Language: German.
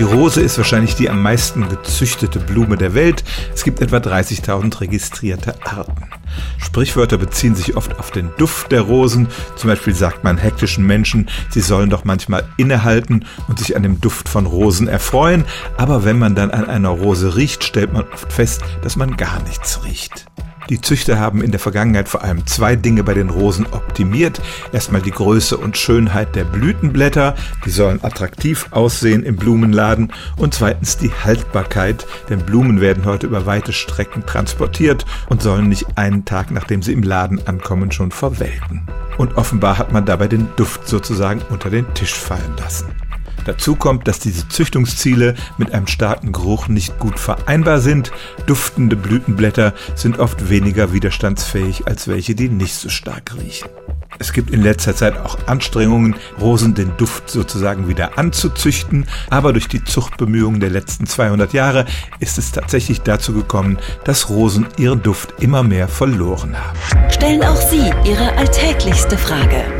Die Rose ist wahrscheinlich die am meisten gezüchtete Blume der Welt. Es gibt etwa 30.000 registrierte Arten. Sprichwörter beziehen sich oft auf den Duft der Rosen. Zum Beispiel sagt man hektischen Menschen, sie sollen doch manchmal innehalten und sich an dem Duft von Rosen erfreuen. Aber wenn man dann an einer Rose riecht, stellt man oft fest, dass man gar nichts riecht. Die Züchter haben in der Vergangenheit vor allem zwei Dinge bei den Rosen optimiert. Erstmal die Größe und Schönheit der Blütenblätter, die sollen attraktiv aussehen im Blumenladen. Und zweitens die Haltbarkeit, denn Blumen werden heute über weite Strecken transportiert und sollen nicht einen Tag nachdem sie im Laden ankommen schon verwelken. Und offenbar hat man dabei den Duft sozusagen unter den Tisch fallen lassen. Dazu kommt, dass diese Züchtungsziele mit einem starken Geruch nicht gut vereinbar sind. Duftende Blütenblätter sind oft weniger widerstandsfähig als welche, die nicht so stark riechen. Es gibt in letzter Zeit auch Anstrengungen, Rosen den Duft sozusagen wieder anzuzüchten, aber durch die Zuchtbemühungen der letzten 200 Jahre ist es tatsächlich dazu gekommen, dass Rosen ihren Duft immer mehr verloren haben. Stellen auch Sie Ihre alltäglichste Frage